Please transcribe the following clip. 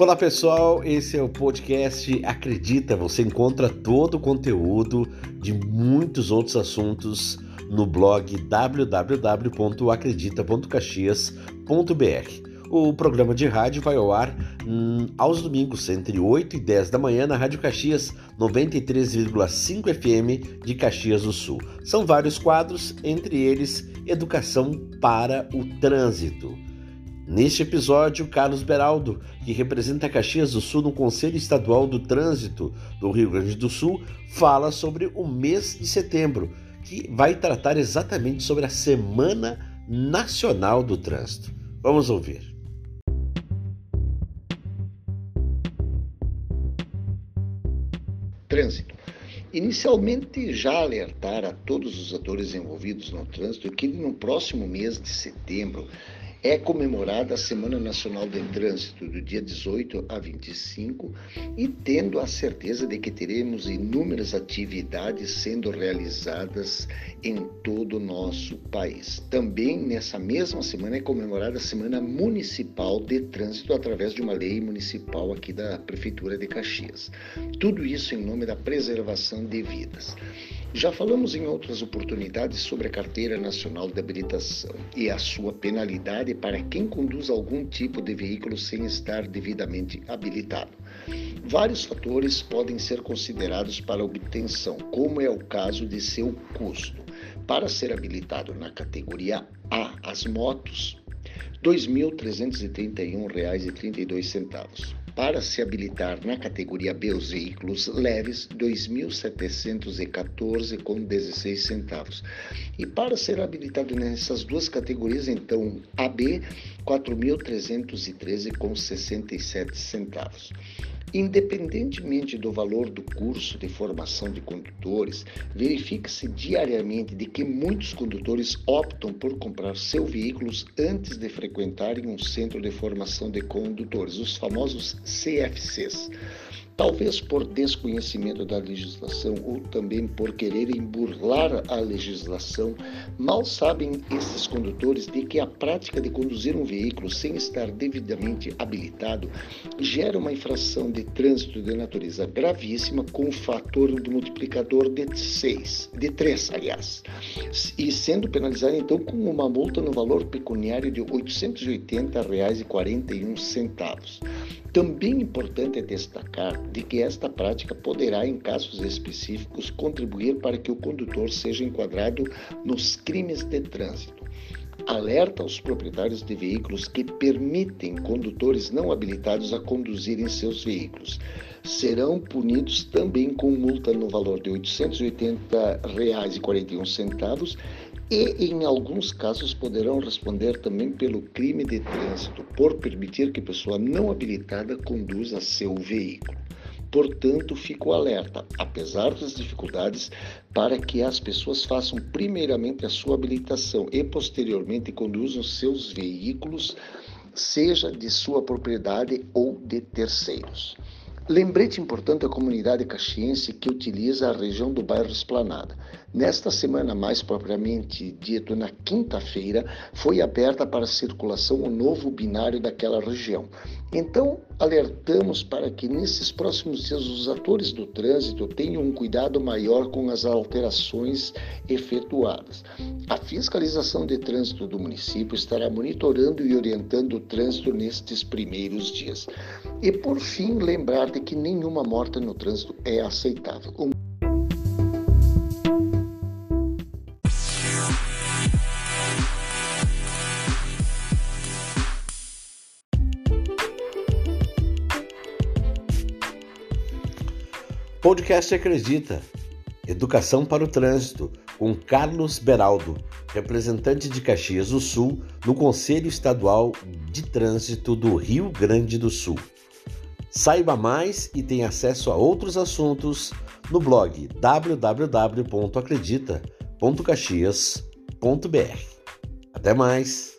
Olá pessoal, esse é o podcast Acredita. Você encontra todo o conteúdo de muitos outros assuntos no blog www.acredita.caxias.br. O programa de rádio vai ao ar hum, aos domingos, entre 8 e 10 da manhã, na Rádio Caxias 93,5 FM de Caxias do Sul. São vários quadros, entre eles Educação para o Trânsito. Neste episódio, Carlos Beraldo, que representa Caxias do Sul no Conselho Estadual do Trânsito do Rio Grande do Sul, fala sobre o mês de setembro, que vai tratar exatamente sobre a Semana Nacional do Trânsito. Vamos ouvir. Trânsito. Inicialmente, já alertar a todos os atores envolvidos no trânsito que no próximo mês de setembro é comemorada a Semana Nacional do Trânsito, do dia 18 a 25, e tendo a certeza de que teremos inúmeras atividades sendo realizadas em todo o nosso país. Também nessa mesma semana é comemorada a Semana Municipal de Trânsito através de uma lei municipal aqui da Prefeitura de Caxias. Tudo isso em nome da preservação de vidas. Já falamos em outras oportunidades sobre a Carteira Nacional de Habilitação e a sua penalidade para quem conduz algum tipo de veículo sem estar devidamente habilitado. Vários fatores podem ser considerados para obtenção, como é o caso de seu custo. Para ser habilitado na categoria A, as motos, R$ 2.331,32 para se habilitar na categoria B os veículos leves, R$ 2.714,16 centavos. E para ser habilitado nessas duas categorias, então, AB, R$ 4.313,67 centavos. Independentemente do valor do curso de formação de condutores, verifica-se diariamente de que muitos condutores optam por comprar seus veículos antes de frequentarem um centro de formação de condutores, os famosos CFCs talvez por desconhecimento da legislação ou também por quererem burlar a legislação, mal sabem esses condutores de que a prática de conduzir um veículo sem estar devidamente habilitado gera uma infração de trânsito de natureza gravíssima com um fator de multiplicador de 6, de 3, aliás, e sendo penalizado então com uma multa no valor pecuniário de R$ 880,41. Também importante é destacar de que esta prática poderá, em casos específicos, contribuir para que o condutor seja enquadrado nos crimes de trânsito. Alerta aos proprietários de veículos que permitem condutores não habilitados a conduzirem seus veículos. Serão punidos também com multa no valor de R$ 880,41 e, em alguns casos, poderão responder também pelo crime de trânsito por permitir que pessoa não habilitada conduza seu veículo. Portanto, fico alerta, apesar das dificuldades, para que as pessoas façam primeiramente a sua habilitação e posteriormente conduzam seus veículos, seja de sua propriedade ou de terceiros. Lembrete importante à comunidade caxiense que utiliza a região do bairro Esplanada. Nesta semana, mais propriamente dito, na quinta-feira, foi aberta para circulação o novo binário daquela região. Então, alertamos para que nesses próximos dias os atores do trânsito tenham um cuidado maior com as alterações efetuadas. A fiscalização de trânsito do município estará monitorando e orientando o trânsito nestes primeiros dias. E por fim, lembrar de que nenhuma morte no trânsito é aceitável. Podcast Acredita. Educação para o Trânsito, com Carlos Beraldo, representante de Caxias do Sul no Conselho Estadual de Trânsito do Rio Grande do Sul. Saiba mais e tenha acesso a outros assuntos no blog www.acredita.caxias.br. Até mais!